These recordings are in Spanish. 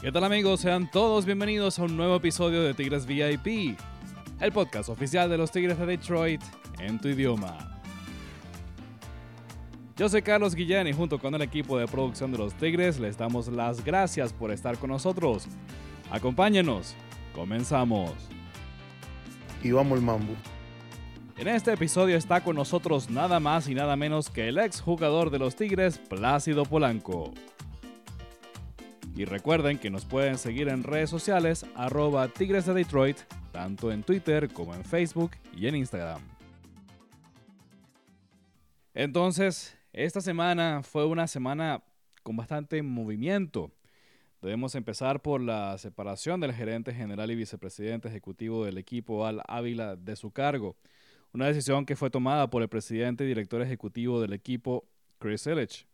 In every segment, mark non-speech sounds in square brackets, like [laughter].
¿Qué tal amigos? Sean todos bienvenidos a un nuevo episodio de Tigres VIP, el podcast oficial de los Tigres de Detroit en tu idioma. Yo soy Carlos Guillén y junto con el equipo de producción de los Tigres les damos las gracias por estar con nosotros. Acompáñenos, comenzamos. Y vamos el mambo. En este episodio está con nosotros nada más y nada menos que el ex jugador de los Tigres, Plácido Polanco. Y recuerden que nos pueden seguir en redes sociales arroba Tigres de Detroit, tanto en Twitter como en Facebook y en Instagram. Entonces, esta semana fue una semana con bastante movimiento. Debemos empezar por la separación del gerente general y vicepresidente ejecutivo del equipo Al Ávila de su cargo. Una decisión que fue tomada por el presidente y director ejecutivo del equipo, Chris Illich.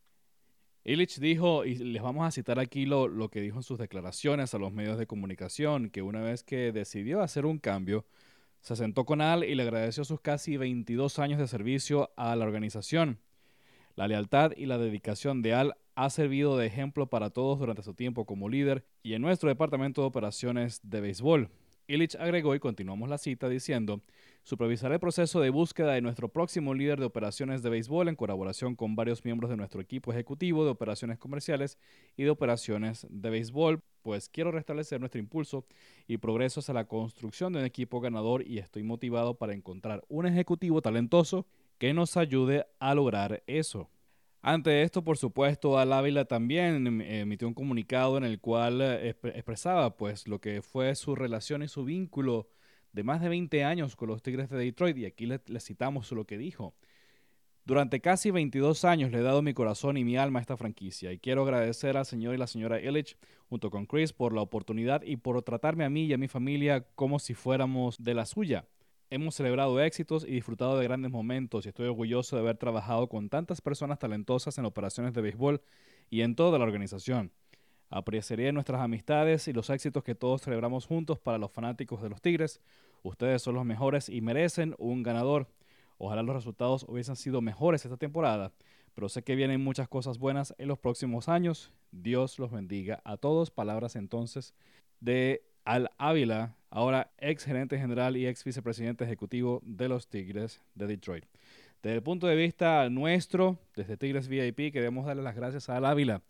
Illich dijo, y les vamos a citar aquí lo, lo, que dijo en sus declaraciones a los medios de comunicación, que una vez que decidió hacer un cambio, se sentó con Al y le agradeció sus casi 22 años de servicio a la organización. La lealtad y la dedicación de Al ha servido de ejemplo para todos durante su tiempo como líder y en nuestro departamento de operaciones de béisbol. Illich agregó y continuamos la cita diciendo, Supervisaré el proceso de búsqueda de nuestro próximo líder de operaciones de béisbol en colaboración con varios miembros de nuestro equipo ejecutivo de operaciones comerciales y de operaciones de béisbol, pues quiero restablecer nuestro impulso y progreso hacia la construcción de un equipo ganador y estoy motivado para encontrar un ejecutivo talentoso que nos ayude a lograr eso. Ante esto, por supuesto, Al Ávila también em, emitió un comunicado en el cual eh, expresaba pues lo que fue su relación y su vínculo de más de 20 años con los Tigres de Detroit y aquí le, citamos lo que dijo. Durante casi 22 años le he dado mi corazón y mi alma a esta franquicia y quiero agradecer al señor y la señora Illich junto con Chris por la oportunidad y por tratarme a mí y a mi familia como si fuéramos de la suya. Hemos celebrado éxitos y disfrutado de grandes momentos y estoy orgulloso de haber trabajado con tantas personas talentosas en operaciones de béisbol y en toda la organización. Apreciaré nuestras amistades y los éxitos que todos celebramos juntos para los fanáticos de los Tigres. Ustedes son los mejores y merecen un ganador. Ojalá los resultados hubiesen sido mejores esta temporada, pero sé que vienen muchas cosas buenas en los próximos años. Dios los bendiga a todos. Palabras entonces de Al Ávila, ahora ex gerente general y ex vicepresidente ejecutivo de los Tigres de Detroit. Desde el punto de vista nuestro, desde Tigres VIP, queremos darle las gracias a Al Ávila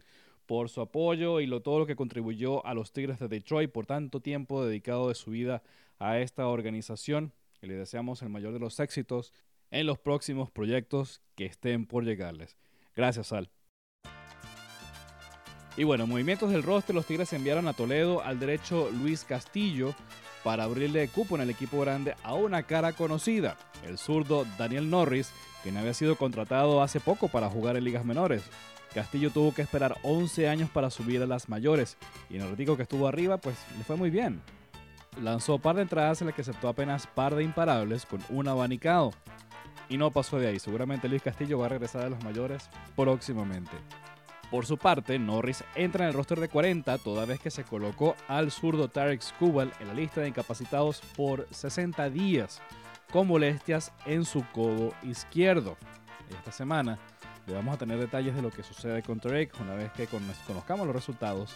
por su apoyo y lo, todo lo que contribuyó a los Tigres de Detroit por tanto tiempo dedicado de su vida a esta organización. Y le deseamos el mayor de los éxitos en los próximos proyectos que estén por llegarles. Gracias, Al. Y bueno, movimientos del roster, los Tigres enviaron a Toledo al derecho Luis Castillo para abrirle cupo en el equipo grande a una cara conocida, el zurdo Daniel Norris, quien había sido contratado hace poco para jugar en ligas menores. Castillo tuvo que esperar 11 años para subir a las mayores y en el ratico que estuvo arriba pues le fue muy bien. Lanzó par de entradas en las que aceptó apenas par de imparables con un abanicado. Y no pasó de ahí, seguramente Luis Castillo va a regresar a los mayores próximamente. Por su parte, Norris entra en el roster de 40 toda vez que se colocó al zurdo Tarek Skubal en la lista de incapacitados por 60 días con molestias en su codo izquierdo. Esta semana le vamos a tener detalles de lo que sucede con Tarek una vez que conozcamos los resultados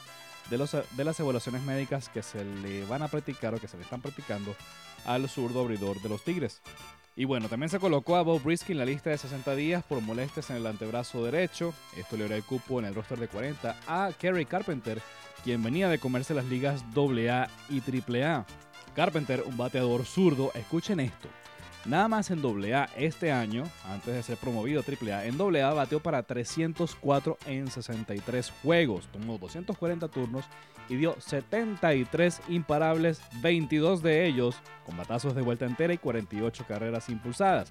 de, los, de las evaluaciones médicas que se le van a practicar o que se le están practicando al zurdo abridor de los Tigres. Y bueno, también se colocó a Bob Brisky en la lista de 60 días por molestias en el antebrazo derecho. Esto le abrió el cupo en el roster de 40 a Kerry Carpenter, quien venía de comerse las ligas AA y AAA. Carpenter, un bateador zurdo, escuchen esto, Nada más en AA este año, antes de ser promovido a AAA, en AA bateó para 304 en 63 juegos, tomó 240 turnos y dio 73 imparables, 22 de ellos con batazos de vuelta entera y 48 carreras impulsadas.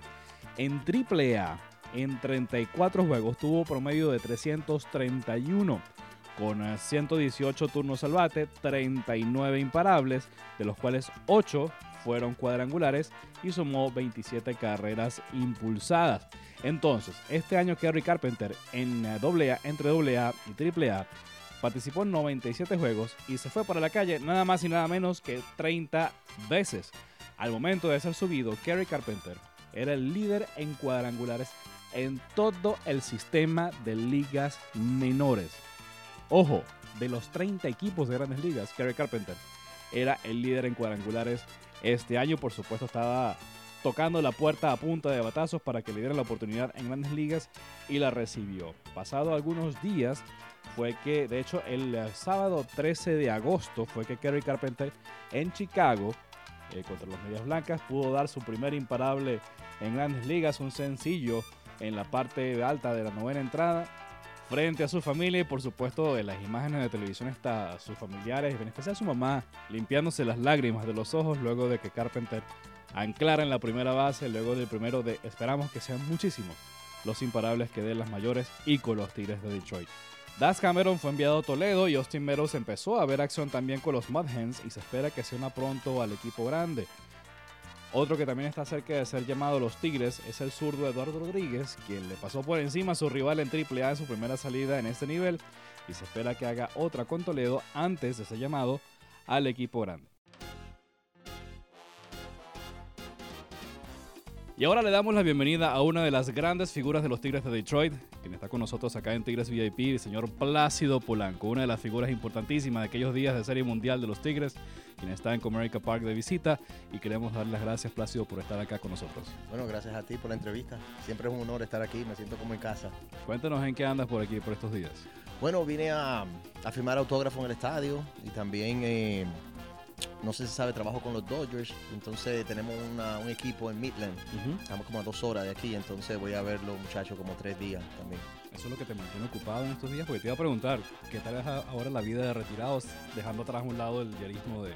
En AAA, en 34 juegos tuvo promedio de 331 con 118 turnos al bate, 39 imparables, de los cuales 8 fueron cuadrangulares y sumó 27 carreras impulsadas. Entonces, este año Kerry Carpenter en AA, entre AA y AAA participó en 97 juegos y se fue para la calle nada más y nada menos que 30 veces. Al momento de ser subido, Kerry Carpenter era el líder en cuadrangulares en todo el sistema de ligas menores. Ojo, de los 30 equipos de grandes ligas, Kerry Carpenter era el líder en cuadrangulares este año. Por supuesto, estaba tocando la puerta a punta de batazos para que le dieran la oportunidad en grandes ligas y la recibió. Pasado algunos días fue que, de hecho, el sábado 13 de agosto fue que Kerry Carpenter en Chicago eh, contra los Medias Blancas pudo dar su primer imparable en grandes ligas, un sencillo en la parte alta de la novena entrada frente a su familia y por supuesto en las imágenes de televisión está sus familiares, en especial su mamá, limpiándose las lágrimas de los ojos luego de que Carpenter anclara en la primera base, luego del primero de esperamos que sean muchísimos los imparables que den las mayores y con los Tigres de Detroit. Das Cameron fue enviado a Toledo y Austin Meadows empezó a ver acción también con los Mud Hens y se espera que se una pronto al equipo grande. Otro que también está cerca de ser llamado los Tigres es el zurdo Eduardo Rodríguez, quien le pasó por encima a su rival en AAA en su primera salida en este nivel y se espera que haga otra con Toledo antes de ser llamado al equipo grande. Y ahora le damos la bienvenida a una de las grandes figuras de los Tigres de Detroit, quien está con nosotros acá en Tigres VIP, el señor Plácido Polanco, una de las figuras importantísimas de aquellos días de Serie Mundial de los Tigres, quien está en Comerica Park de visita y queremos darle las gracias, Plácido, por estar acá con nosotros. Bueno, gracias a ti por la entrevista. Siempre es un honor estar aquí, me siento como en casa. Cuéntanos en qué andas por aquí por estos días. Bueno, vine a, firmar autógrafo en el estadio y también... Eh, no sé si sabe, trabajo con los Dodgers, entonces tenemos un equipo en Midland, estamos como a dos horas de aquí, entonces voy a ver los muchachos como tres días también. Eso es lo que te mantiene ocupado en estos días, porque te iba a preguntar, ¿qué tal es ahora la vida de retirados, dejando atrás un lado el diarismo de,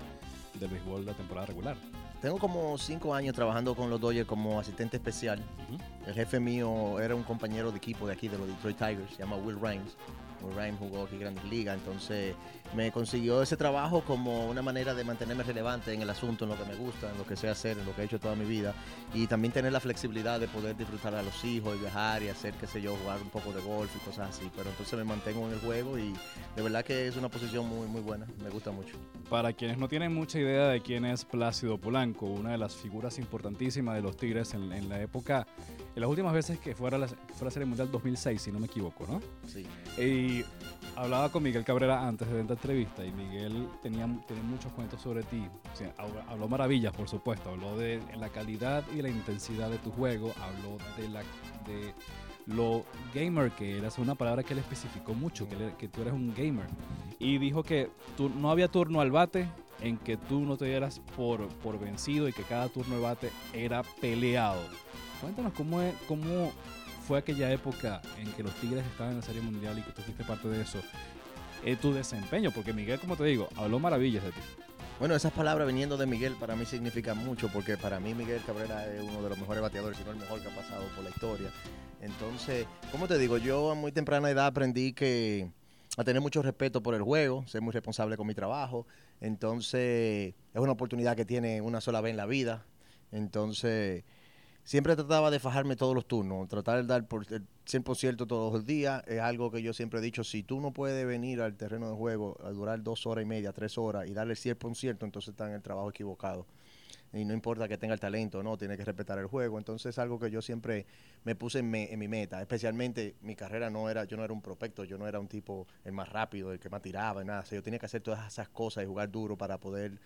del béisbol de la temporada regular? Tengo como cinco años trabajando con los Dodgers como asistente especial. El jefe mío era un compañero de equipo de aquí, de los Detroit Tigers, se llama Will Rhymes. Ryan jugó aquí Grandes Ligas, entonces me consiguió ese trabajo como una manera de mantenerme relevante en el asunto, en lo que me gusta, en lo que sé hacer, en lo que he hecho toda mi vida y también tener la flexibilidad de poder disfrutar a los hijos y viajar y hacer, qué sé yo, jugar un poco de golf y cosas así, pero entonces me mantengo en el juego y de verdad que es una posición muy, muy buena, me gusta mucho. Para quienes no tienen mucha idea de quién es Plácido Polanco, una de las figuras importantísimas de los Tigres en, en la época en las últimas veces que fuera la, fuera Serie Mundial 2006, si no me equivoco, ¿no? Sí. Y hablaba con Miguel Cabrera antes de esta entrevista y Miguel tenía, tenía muchos cuentos sobre ti. habló maravillas, por supuesto. Habló de la calidad y la intensidad de tu juego. Habló de la de lo gamer que eras, una palabra que él especificó mucho, que, que tú eres un gamer. Y dijo que tú, no había turno al bate en que tú no te dieras por, por vencido y que cada turno al bate era peleado. Cuéntanos cómo, es, cómo fue aquella época en que los Tigres estaban en la Serie Mundial y que tú fuiste parte de eso. Eh, tu desempeño, porque Miguel, como te digo, habló maravillas de ti. Bueno, esas palabras viniendo de Miguel para mí significan mucho, porque para mí Miguel Cabrera es uno de los mejores bateadores, si no el mejor que ha pasado por la historia. Entonces, como te digo, yo a muy temprana edad aprendí que a tener mucho respeto por el juego, ser muy responsable con mi trabajo. Entonces, es una oportunidad que tiene una sola vez en la vida. Entonces, siempre trataba de fajarme todos los turnos, tratar de dar por el 100% todos los días. Es algo que yo siempre he dicho, si tú no puedes venir al terreno de juego a durar dos horas y media, tres horas y darle el 100%, entonces está en el trabajo equivocado. Y no importa que tenga el talento o no, tiene que respetar el juego. Entonces es algo que yo siempre me puse en, mi meta. Especialmente mi carrera no era, yo no era un prospecto, yo no era un tipo el más rápido, el que más tiraba nada. yo tenía que hacer todas esas cosas y jugar duro para poder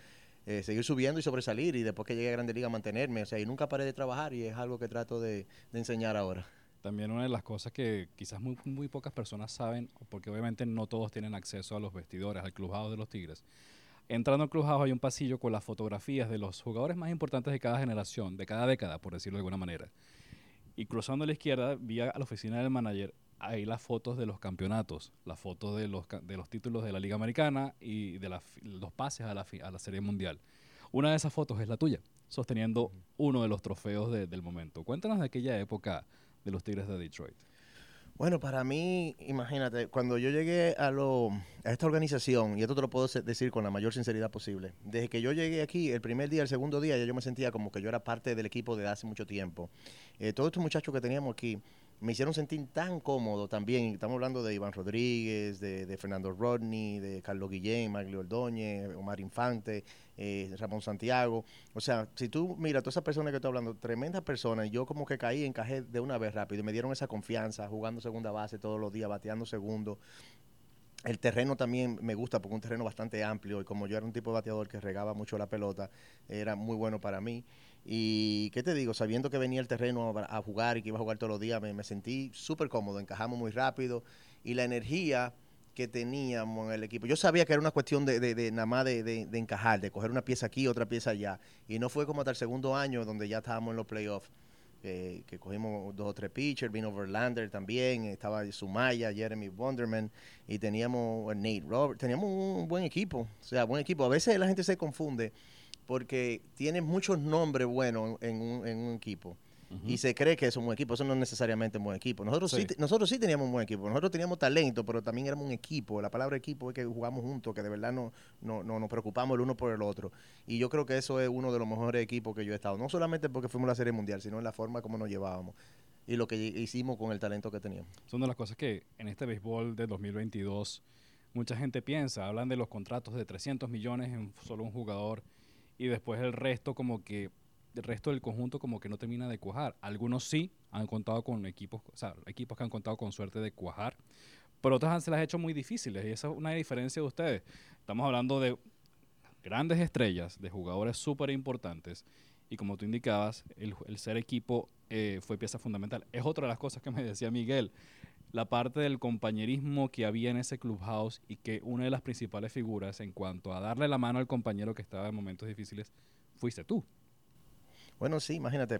eh, seguir subiendo y sobresalir y después que llegue a Grande Liga mantenerme. O sea, y nunca paré de trabajar y es algo que trato de, enseñar ahora. También una de las cosas que quizás muy, pocas personas saben, porque obviamente no todos tienen acceso a los vestidores, al clubhouse de los Tigres. Entrando al clubhouse hay un pasillo con las fotografías de los jugadores más importantes de cada generación, de cada década, por decirlo de alguna manera. Y cruzando a la izquierda, vi a la oficina del manager ahí las fotos de los campeonatos, las fotos de los, de los títulos de la Liga Americana y de los pases a la, a la Serie Mundial. Una de esas fotos es la tuya, sosteniendo uno de los trofeos del momento. Cuéntanos de aquella época de los Tigres de Detroit. Bueno, para mí, imagínate, cuando yo llegué a, lo, a esta organización, y esto te lo puedo decir con la mayor sinceridad posible, desde que yo llegué aquí, el primer día, el segundo día, ya yo me sentía como que yo era parte del equipo de hace mucho tiempo. Eh, todos estos muchachos que teníamos aquí, me hicieron sentir tan cómodo también. Estamos hablando de Iván Rodríguez, de, Fernando Rodney, de Carlos Guillén, Maglio Ordóñez, Omar Infante, eh, Ramón Santiago. O sea, si tú miras todas esas personas que estoy hablando, tremendas personas, yo como que caí, encajé de una vez rápido me dieron esa confianza, jugando segunda base todos los días, bateando segundo. el terreno también me gusta porque es un terreno bastante amplio y como yo era un tipo de bateador que regaba mucho la pelota, era muy bueno para mí. Y qué te digo, sabiendo que venía el terreno a, jugar y que iba a jugar todos los días, me, sentí súper cómodo, encajamos muy rápido y la energía que teníamos en el equipo. Yo sabía que era una cuestión de, de, nada más de, encajar, de coger una pieza aquí, otra pieza allá. Y no fue como hasta el segundo año donde ya estábamos en los playoffs que, cogimos dos o tres pitchers, vino Verlander también, estaba Sumaya, Jeremy Wonderman y teníamos Nate Robert, teníamos un buen equipo, o sea, buen equipo. A veces la gente se confunde porque tiene muchos nombres buenos en un equipo y se cree que es un buen equipo. Eso no es necesariamente un buen equipo. Nosotros sí. nosotros sí teníamos un buen equipo. Nosotros teníamos talento, pero también éramos un equipo. La palabra equipo es que jugamos juntos, que de verdad no, no, no nos preocupamos el uno por el otro. Y yo creo que eso es uno de los mejores equipos que yo he estado. No solamente porque fuimos a la Serie Mundial, sino en la forma como nos llevábamos y lo que hicimos con el talento que teníamos. Son de las cosas que en este béisbol de 2022 mucha gente piensa. Hablan de los contratos de 300 millones en solo un jugador y después el resto como que el resto del conjunto como que no termina de cuajar. Algunos sí han contado con equipos, o sea, equipos que han contado con suerte de cuajar, pero otros se las ha hecho muy difíciles y esa es una diferencia de ustedes. Estamos hablando de grandes estrellas, de jugadores súper importantes y como tú indicabas, el, ser equipo eh, fue pieza fundamental. Es otra de las cosas que me decía Miguel, la parte del compañerismo que había en ese clubhouse y que una de las principales figuras en cuanto a darle la mano al compañero que estaba en momentos difíciles fuiste tú. Bueno, sí, imagínate.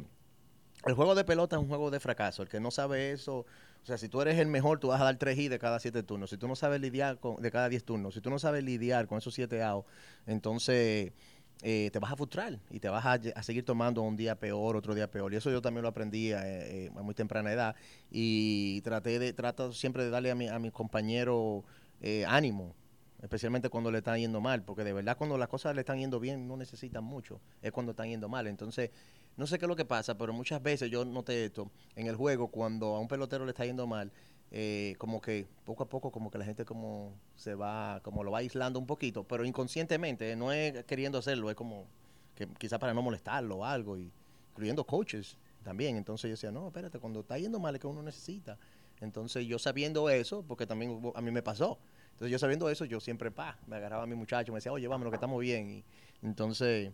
El juego de pelota es un juego de fracaso. El que no sabe eso, o sea, si tú eres el mejor, tú vas a dar 3 I de cada 7 turnos. Si tú no sabes lidiar con, de cada 10 turnos, si tú no sabes lidiar con esos 7 outs, entonces eh, te vas a frustrar y te vas a, seguir tomando un día peor, otro día peor. Y eso yo también lo aprendí a, eh, muy temprana edad. Y traté de, trato siempre de darle a mi, a mi compañero eh, ánimo especialmente cuando le están yendo mal, porque de verdad cuando las cosas le están yendo bien no necesitan mucho, es cuando están yendo mal. Entonces, no sé qué es lo que pasa, pero muchas veces yo noté esto en el juego, cuando a un pelotero le está yendo mal, eh, como que poco a poco como que la gente como se va, como lo va aislando un poquito, pero inconscientemente, no es queriendo hacerlo, es como que quizás para no molestarlo o algo, y, incluyendo coaches también. Entonces yo decía, no, espérate, cuando está yendo mal es que uno necesita. Entonces yo sabiendo eso, porque también a mí me pasó, entonces yo sabiendo eso, yo siempre, pa, me agarraba a mi muchacho, me decía, oye, vámonos, que estamos bien. Y entonces,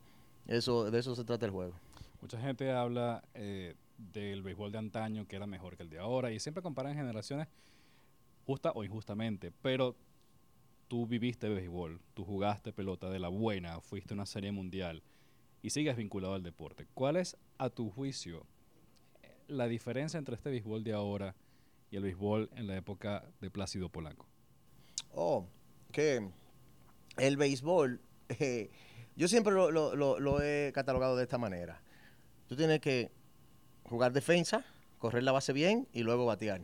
eso, de eso se trata el juego. Mucha gente habla eh, del béisbol de antaño, que era mejor que el de ahora, y siempre comparan generaciones justa o injustamente, pero tú viviste béisbol, tú jugaste pelota de la buena, fuiste a una serie mundial y sigues vinculado al deporte. ¿Cuál es, a tu juicio, la diferencia entre este béisbol de ahora y el béisbol en la época de Plácido Polanco? Oh, que el béisbol, [laughs] eh, yo siempre lo, he catalogado de esta manera. Tú tienes que jugar defensa, correr la base bien y luego batear.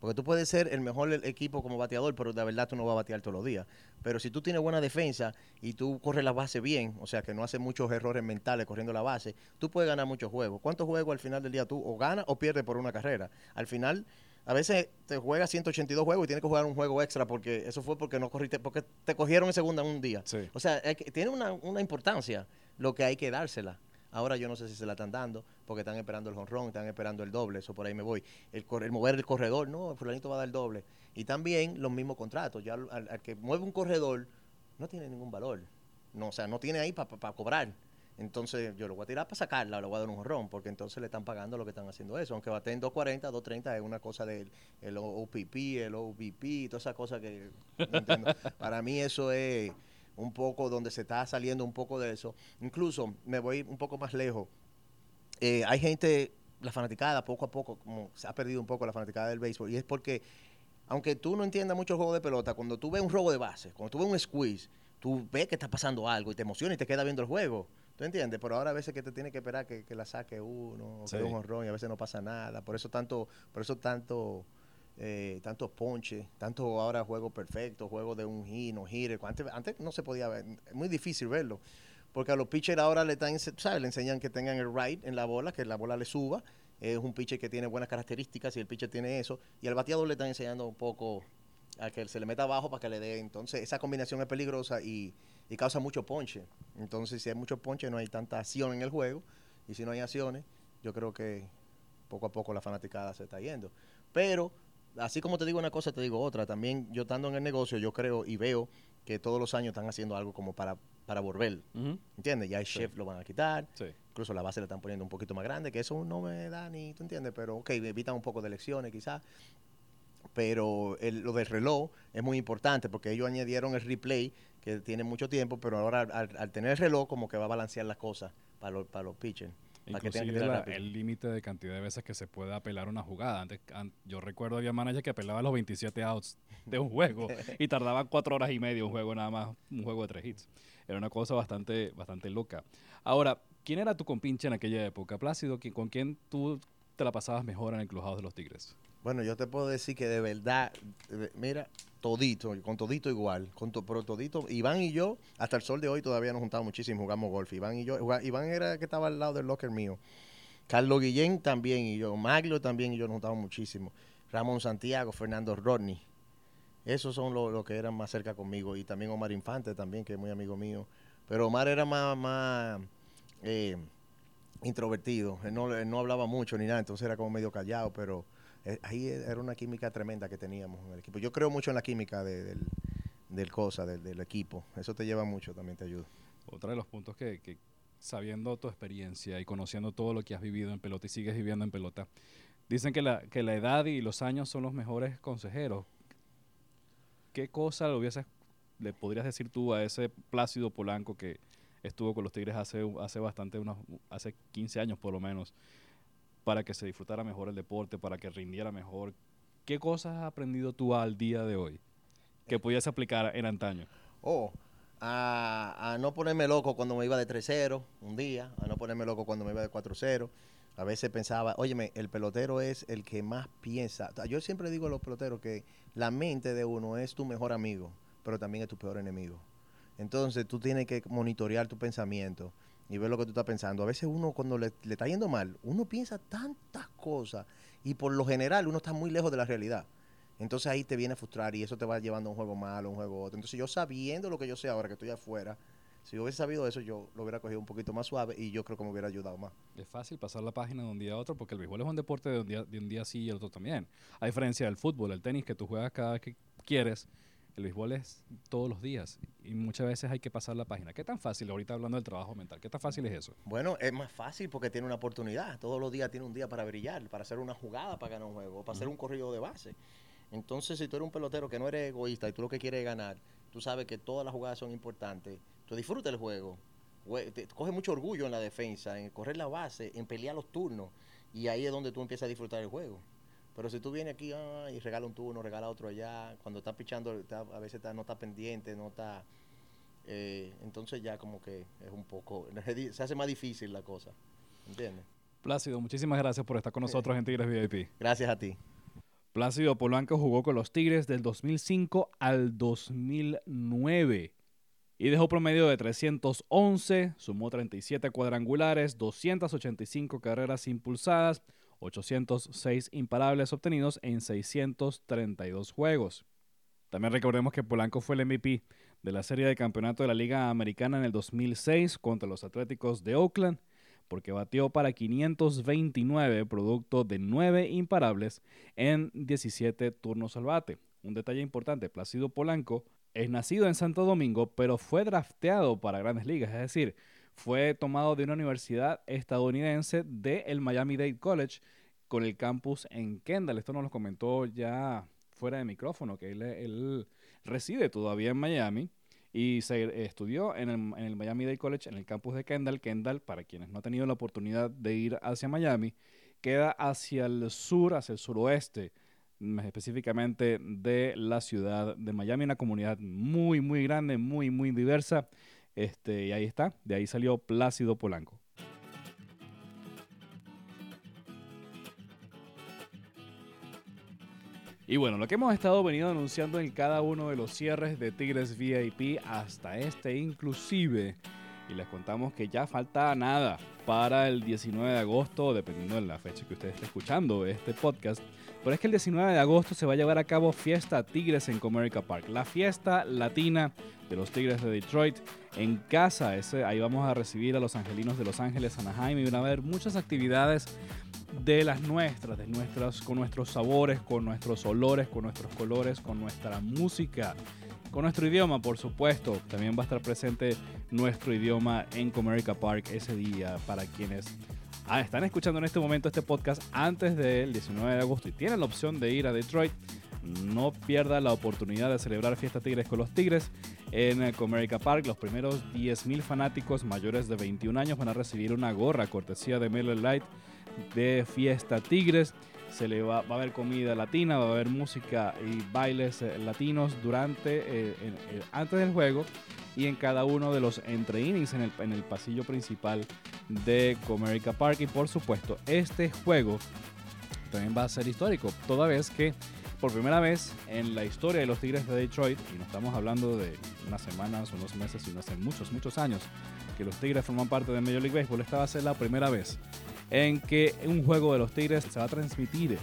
Porque tú puedes ser el mejor equipo como bateador, pero de verdad tú no vas a batear todos los días. Pero si tú tienes buena defensa y tú corres la base bien, o sea que no haces muchos errores mentales corriendo la base, tú puedes ganar muchos juegos. ¿Cuántos juegos al final del día tú o ganas o pierdes por una carrera? Al final a veces te juegas 182 juegos y tienes que jugar un juego extra porque eso fue porque no corriste, porque te cogieron en segunda un día. O sea, tiene una, importancia lo que hay que dársela. Ahora yo no sé si se la están dando porque están esperando el honrón, están esperando el doble, eso por ahí me voy. El, el mover el corredor, no, el fulanito va a dar el doble. Y también los mismos contratos. Ya al, que mueve un corredor no tiene ningún valor. No, o sea, no tiene ahí para cobrar. Entonces yo lo voy a tirar para sacarla, lo voy a dar un jorrón, porque entonces le están pagando lo que están haciendo eso. Aunque baten 240, 230 es una cosa del el OPP, el OVP, toda esa cosa que [laughs] Para mí eso es un poco donde se está saliendo un poco de eso. Incluso me voy un poco más lejos. Eh, hay gente, la fanaticada, poco a poco, como se ha perdido un poco la fanaticada del béisbol, y es porque, aunque tú no entiendas mucho el juego de pelota, cuando tú ves un robo de base, cuando tú ves un squeeze, tú ves que está pasando algo y te emociona y te queda viendo el juego. ¿Tú entiendes? Pero ahora a veces que te tiene que esperar que, la saque uno, o que un honrón y a veces no pasa nada. Por eso tanto, por eso tanto, eh, tantos ponches, tanto ahora juego perfecto, juego de un giro, gire. Antes, antes no se podía ver, es muy difícil verlo. Porque a los pitchers ahora le están, ¿sabes? Le enseñan que tengan el right en la bola, que la bola le suba. Es un pitcher que tiene buenas características y el pitcher tiene eso. Y al bateador le están enseñando un poco a que se le meta abajo para que le dé. Entonces, esa combinación es peligrosa y, causa mucho ponche. Entonces, si hay mucho ponche, no hay tanta acción en el juego. Y si no hay acciones, yo creo que poco a poco la fanaticada se está yendo. Pero así como te digo una cosa, te digo otra. También yo estando en el negocio, yo creo y veo que todos los años están haciendo algo como para, para volver. ¿Entiendes? Ya el chef lo van a quitar. Incluso la base le están poniendo un poquito más grande, que eso no me da ni, ¿tú entiendes? Pero, ok, evitan un poco de lecciones quizás. Pero lo del reloj es muy importante porque ellos añadieron el replay, que tiene mucho tiempo, pero ahora al, tener el reloj como que va a balancear las cosas para, los, para los pitchers. Inclusive el límite de cantidad de veces que se puede apelar una jugada. Antes, yo recuerdo había manager que apelaba los 27 outs de un juego [laughs] y tardaba cuatro horas y media un juego nada más, un juego de tres hits. Era una cosa bastante, bastante loca. Ahora, ¿quién era tu compinche en aquella época? Plácido, ¿con quién tú te la pasabas mejor en el Clubhouse de los Tigres? Bueno, yo te puedo decir que de verdad, mira, todito, con todito igual, con pero todito. Iván y yo, hasta el sol de hoy todavía nos juntamos muchísimo, jugamos golf. Iván y yo, Iván era el que estaba al lado del locker mío. Carlos Guillén también y yo, Maglio también y yo nos juntamos muchísimo. Ramón Santiago, Fernando Rodney. Esos son los que eran más cerca conmigo. Y también Omar Infante también, que es muy amigo mío. Pero Omar era más, más eh, introvertido. Él no, él no hablaba mucho ni nada, entonces era como medio callado, pero eh, ahí era una química tremenda que teníamos en el equipo. Yo creo mucho en la química del, del cosa, del, equipo. Eso te lleva mucho, también te ayuda. Otro de los puntos que, sabiendo tu experiencia y conociendo todo lo que has vivido en pelota y sigues viviendo en pelota, dicen que la, que la edad y los años son los mejores consejeros. ¿Qué cosa le, le podrías decir tú a ese Plácido Polanco que estuvo con los Tigres hace, hace bastante, unos, hace 15 años por lo menos? Para que se disfrutara mejor el deporte, para que rindiera mejor. ¿Qué cosas has aprendido tú al día de hoy que pudieras aplicar en antaño? Oh, a, no ponerme loco cuando me iba de 3-0 un día, a no ponerme loco cuando me iba de 4-0. A veces pensaba, óyeme, el pelotero es el que más piensa. Yo siempre digo a los peloteros que la mente de uno es tu mejor amigo, pero también es tu peor enemigo. Entonces tú tienes que monitorear tu pensamiento y ver lo que tú estás pensando. A veces uno cuando le, está yendo mal, uno piensa tantas cosas y por lo general uno está muy lejos de la realidad. Entonces ahí te viene a frustrar y eso te va llevando a un juego malo, a un juego otro. Entonces yo sabiendo lo que yo sé ahora que estoy afuera, si yo hubiese sabido eso, yo lo hubiera cogido un poquito más suave y yo creo que me hubiera ayudado más. Es fácil pasar la página de un día a otro porque el béisbol es un deporte de un día, de un día sí y el otro también. A diferencia del fútbol, el tenis que tú juegas cada vez que quieres, el béisbol es todos los días y muchas veces hay que pasar la página. ¿Qué tan fácil, ahorita hablando del trabajo mental, qué tan fácil es eso? Bueno, es más fácil porque tiene una oportunidad. Todos los días tiene un día para brillar, para hacer una jugada para ganar un juego, para hacer un corrido de base. Entonces, si tú eres un pelotero que no eres egoísta y tú lo que quieres es ganar, tú sabes que todas las jugadas son importantes, tú disfrutas el juego. Te coge mucho orgullo en la defensa, en correr la base, en pelear los turnos. Y ahí es donde tú empiezas a disfrutar el juego. Pero si tú vienes aquí y regala un turno, regala otro allá, cuando estás pichando, a veces no está pendiente, no está... Eh, entonces ya como que es un poco... [laughs] Se hace más difícil la cosa. ¿Entiendes? Plácido, muchísimas gracias por estar con nosotros en Tigres VIP. Gracias a ti. Plácido Polanco jugó con los Tigres del 2005 al 2009 y dejó promedio de 311, sumó 37 cuadrangulares, 285 carreras impulsadas, 806 imparables obtenidos en 632 juegos. También recordemos que Polanco fue el MVP de la serie de campeonato de la Liga Americana en el 2006 contra los Atléticos de Oakland, porque batió para 529 producto de 9 imparables en 17 turnos al bate. Un detalle importante, Plácido Polanco es nacido en Santo Domingo, pero fue drafteado para grandes ligas, es decir, fue tomado de una universidad estadounidense del Miami-Dade College con el campus en Kendall. Esto nos lo comentó ya fuera de micrófono, que él, reside todavía en Miami y se estudió en el, en el Miami-Dade College, en el campus de Kendall. Kendall, para quienes no han tenido la oportunidad de ir hacia Miami, queda hacia el sur, hacia el suroeste, específicamente de la ciudad de Miami, una comunidad muy, muy grande, muy, muy diversa. Este, y ahí está, de ahí salió Plácido Polanco. Y bueno, lo que hemos estado venido anunciando en cada uno de los cierres de Tigres VIP hasta este inclusive, y les contamos que ya falta nada para el 19 de agosto, dependiendo de la fecha que usted esté escuchando este podcast, Pero es que el 19 de agosto se va a llevar a cabo Fiesta Tigres en Comerica Park, la fiesta latina de los Tigres de Detroit en casa. Ese, ahí vamos a recibir a los angelinos de Los Ángeles, Anaheim y van a haber muchas actividades de las nuestras, de nuestras, con nuestros sabores, con nuestros olores, con nuestros colores, con nuestra música, con nuestro idioma, por supuesto. También va a estar presente nuestro idioma en Comerica Park ese día para quienes están escuchando en este momento este podcast antes del 19 de agosto y tienen la opción de ir a Detroit. No pierda la oportunidad de celebrar Fiesta Tigres con los Tigres en Comerica Park. Los primeros 10.000 fanáticos mayores de 21 años van a recibir una gorra cortesía de Miller Light de Fiesta Tigres. Se le va, a haber comida latina, va a haber música y bailes eh, latinos durante, eh, eh, antes del juego y en cada uno de los entre innings en el, en el pasillo principal de Comerica Park. Y por supuesto, este juego también va a ser histórico, toda vez que por primera vez en la historia de los Tigres de Detroit, y no estamos hablando de unas semanas, unos meses, sino hace muchos, muchos años que los Tigres forman parte de Major League Baseball, esta va a ser la primera vez en que un juego de los Tigres se va a transmitir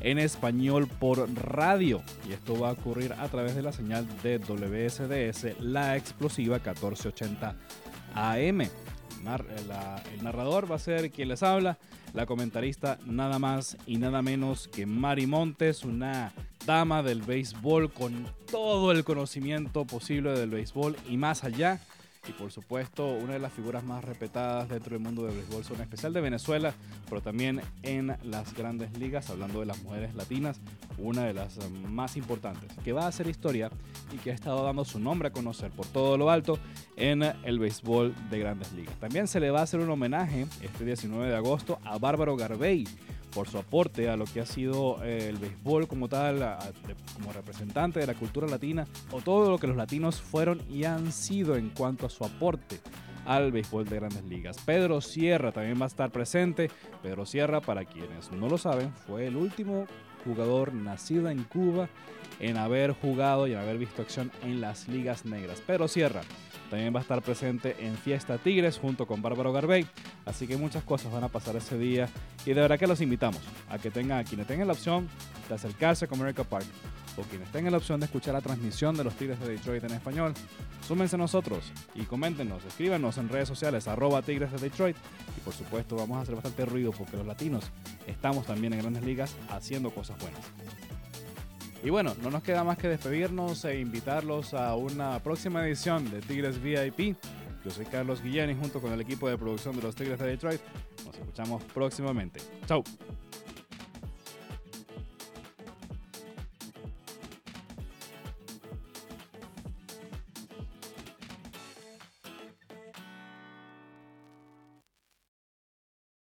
en español por radio y esto va a ocurrir a través de la señal de WSDS, la explosiva 1480 AM. el narrador va a ser quien les habla, la comentarista nada más y nada menos que Mari Montes, una dama del béisbol con todo el conocimiento posible del béisbol y más allá y por supuesto una de las figuras más respetadas dentro del mundo del béisbol, son especial de Venezuela, pero también en las grandes ligas, hablando de las mujeres latinas, una de las más importantes, que va a hacer historia y que ha estado dando su nombre a conocer por todo lo alto en el béisbol de grandes ligas. También se le va a hacer un homenaje este 19 de agosto a Bárbaro Garbey, por su aporte a lo que ha sido eh, el béisbol como tal, como representante de la cultura latina, o todo lo que los latinos fueron y han sido en cuanto a su aporte al béisbol de grandes ligas. Pedro Sierra también va a estar presente. Pedro Sierra, para quienes no lo saben, fue el último jugador nacido en Cuba en haber jugado y en haber visto acción en las ligas negras. Pedro Sierra también va a estar presente en Fiesta Tigres junto con Bárbaro Garbey. Así que muchas cosas van a pasar ese día. Y de verdad que los invitamos a que tengan, a quienes tengan la opción de acercarse a Comerica Park o quienes tengan la opción de escuchar la transmisión de los Tigres de Detroit en español, súmense a nosotros y coméntenos, escríbanos en redes sociales, arroba Tigres de Detroit. Y por supuesto vamos a hacer bastante ruido porque los latinos estamos también en grandes ligas haciendo cosas buenas. Y bueno, no nos queda más que despedirnos e invitarlos a una próxima edición de Tigres VIP. Yo soy Carlos Guillén y junto con el equipo de producción de los Tigres de Detroit nos escuchamos próximamente. Chau.